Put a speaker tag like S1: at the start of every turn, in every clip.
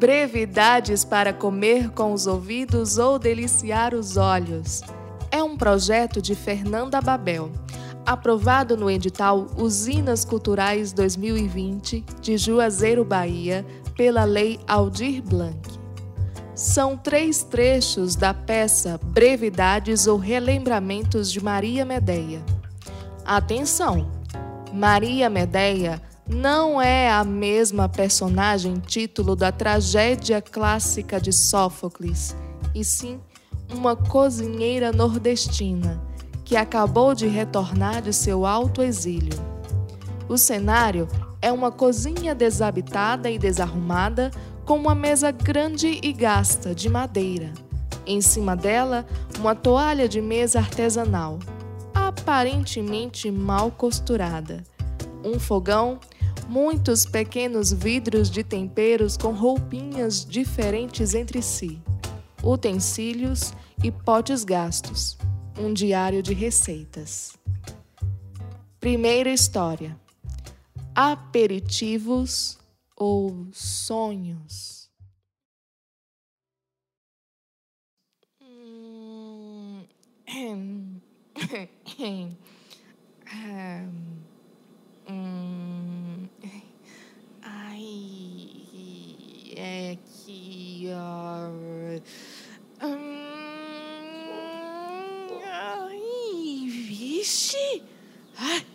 S1: Brevidades para comer com os ouvidos ou deliciar os olhos. É um projeto de Fernanda Babel, aprovado no edital Usinas Culturais 2020 de Juazeiro, Bahia, pela Lei Aldir Blanc. São três trechos da peça Brevidades ou Relembramentos de Maria Medeia. Atenção! Maria Medeia não é a mesma personagem título da tragédia clássica de Sófocles, e sim uma cozinheira nordestina que acabou de retornar de seu alto exílio. O cenário é uma cozinha desabitada e desarrumada com uma mesa grande e gasta de madeira. Em cima dela, uma toalha de mesa artesanal, aparentemente mal costurada. Um fogão muitos pequenos vidros de temperos com roupinhas diferentes entre si, utensílios e potes gastos, um diário de receitas. Primeira história: aperitivos ou sonhos. Hum, hum, ai, é que. Uh, ai, vixe! Ai,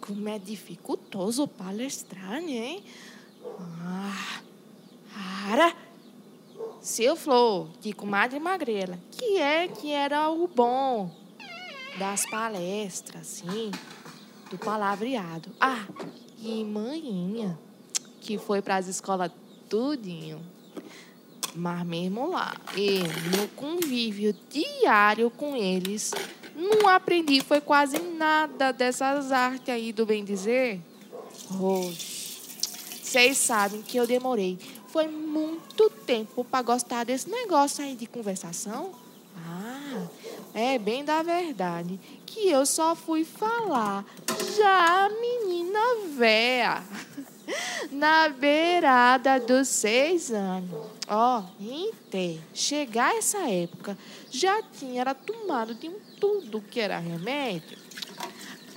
S1: como é dificultoso palestrar, né? Ah, cara, seu Flor, de comadre magrela, que é que era o bom das palestras, sim do palavreado. Ah, e manhinha, que foi para as escolas tudinho. Mas mesmo lá, e no convívio diário com eles, não aprendi foi quase nada dessas artes aí do bem dizer. Vocês sabem que eu demorei. Foi muito tempo para gostar desse negócio aí de conversação. Ah, é bem da verdade que eu só fui falar já a menina véia na beirada dos seis anos. Ó, oh, chegar essa época, já tinha era tomado de um tudo que era remédio.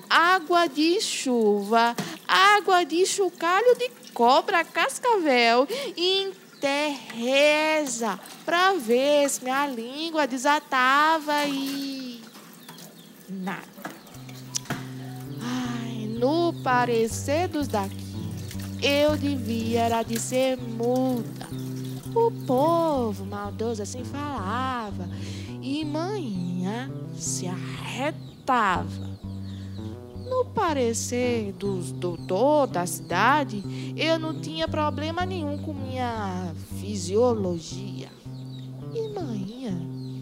S1: Água de chuva, água de chocalho de cobra cascavel e reza para ver se minha língua desatava e nada. Ai, no parecer dos daqui, eu devia era de ser muda. O povo maldoso assim falava e manhã se arretava. No parecer dos doutor da cidade, eu não tinha problema nenhum com minha fisiologia. E manhã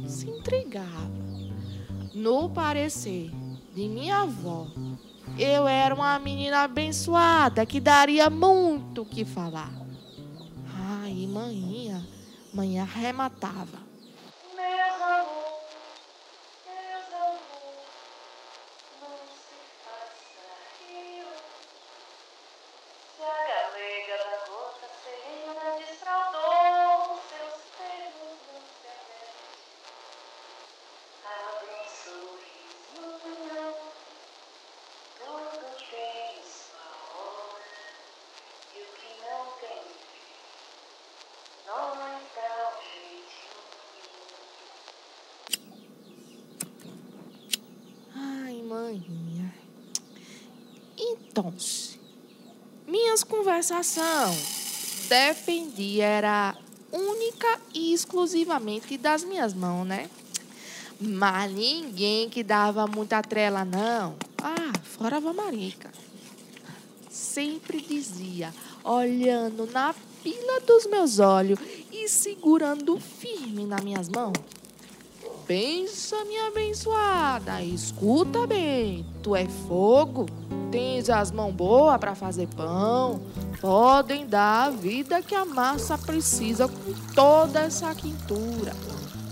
S1: se entregava. No parecer de minha avó, eu era uma menina abençoada que daria muito o que falar. Ai, manhã, manhã arrematava. Então, minhas conversações dependia era única e exclusivamente das minhas mãos, né? Mas ninguém que dava muita trela, não. Ah, fora a Marica. Sempre dizia, olhando na pila dos meus olhos e segurando firme nas minhas mãos. Pensa, minha abençoada, escuta bem, tu é fogo tens as mãos boas para fazer pão, podem dar a vida que a massa precisa com toda essa quintura.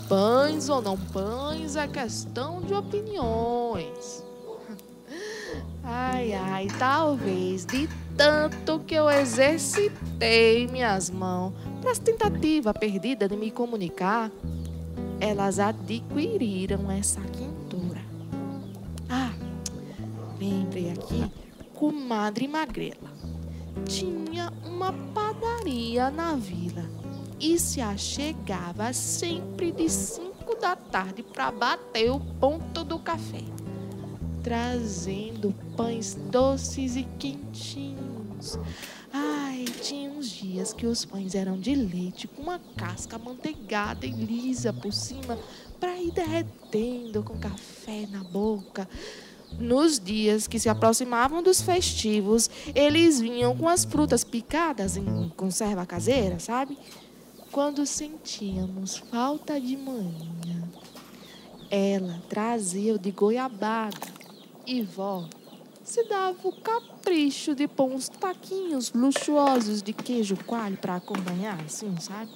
S1: Pães ou não pães é questão de opiniões. Ai, ai, talvez de tanto que eu exercitei minhas mãos, Nas tentativas perdidas de me comunicar, elas adquiriram essa quintura. Ah, lembrei aqui, comadre Magrela tinha uma padaria na vila e se achegava sempre de cinco da tarde para bater o ponto do café, trazendo pães doces e quentinhos. Tinha uns dias que os pães eram de leite com uma casca manteigada e lisa por cima para ir derretendo com café na boca. Nos dias que se aproximavam dos festivos, eles vinham com as frutas picadas em conserva caseira, sabe? Quando sentíamos falta de manhã, ela trazia o de goiabada e vó se dava o capricho de pôr uns taquinhos luxuosos de queijo coalho para acompanhar, assim, sabe?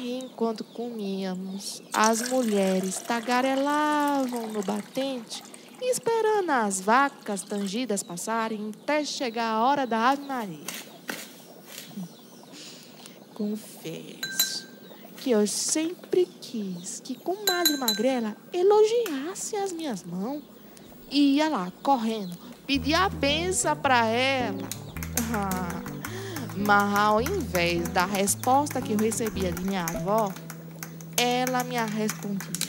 S1: enquanto comíamos, as mulheres tagarelavam no batente, esperando as vacas tangidas passarem até chegar a hora da Ave Maria. Confesso que eu sempre quis que comadre Magrela elogiasse as minhas mãos. E ia lá, correndo, pedir a benção para ela. Mas ao invés da resposta que eu recebia de minha avó, ela me respondia.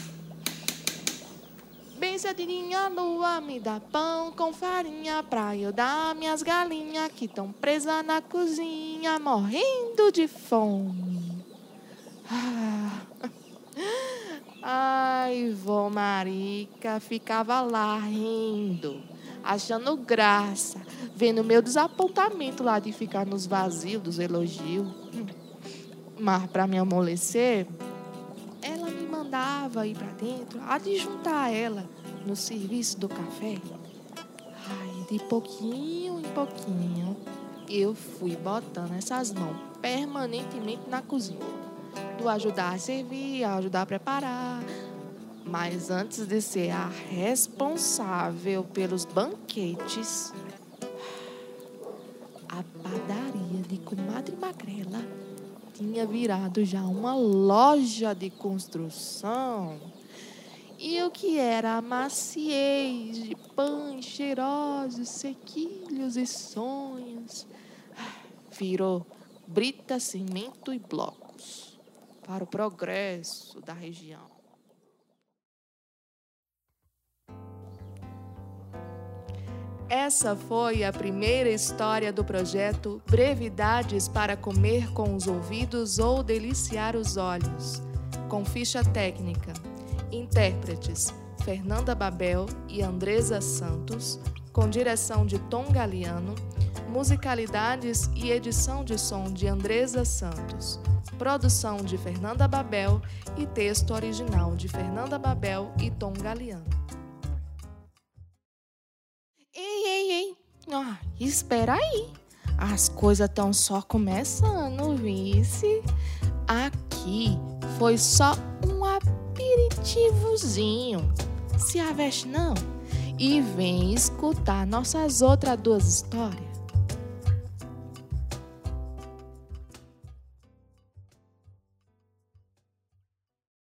S1: Benzadinha lua, me dá pão com farinha pra eu dar minhas galinhas que estão presas na cozinha, morrendo de fome. Ah. Ai, vó Marica ficava lá rindo achando graça, vendo meu desapontamento lá de ficar nos vazios dos elogios. Mas para me amolecer, ela me mandava ir para dentro, adjuntar ela no serviço do café. Ai, de pouquinho em pouquinho, eu fui botando essas mãos permanentemente na cozinha. Do ajudar a servir, ajudar a preparar, mas antes de ser a responsável pelos banquetes, a padaria de Comadre Magrela tinha virado já uma loja de construção. E o que era a maciez de pães cheirosos, sequilhos e sonhos, virou brita, cimento e blocos para o progresso da região. Essa foi a primeira história do projeto Brevidades para Comer com os Ouvidos ou Deliciar os Olhos, com ficha técnica. Intérpretes: Fernanda Babel e Andresa Santos, com direção de Tom Galiano, musicalidades e edição de som de Andresa Santos, produção de Fernanda Babel e texto original de Fernanda Babel e Tom Galiano. Ah, espera aí. As coisas estão só começando, vice. Aqui foi só um aperitivozinho. Se aveste não e vem escutar nossas outras duas histórias.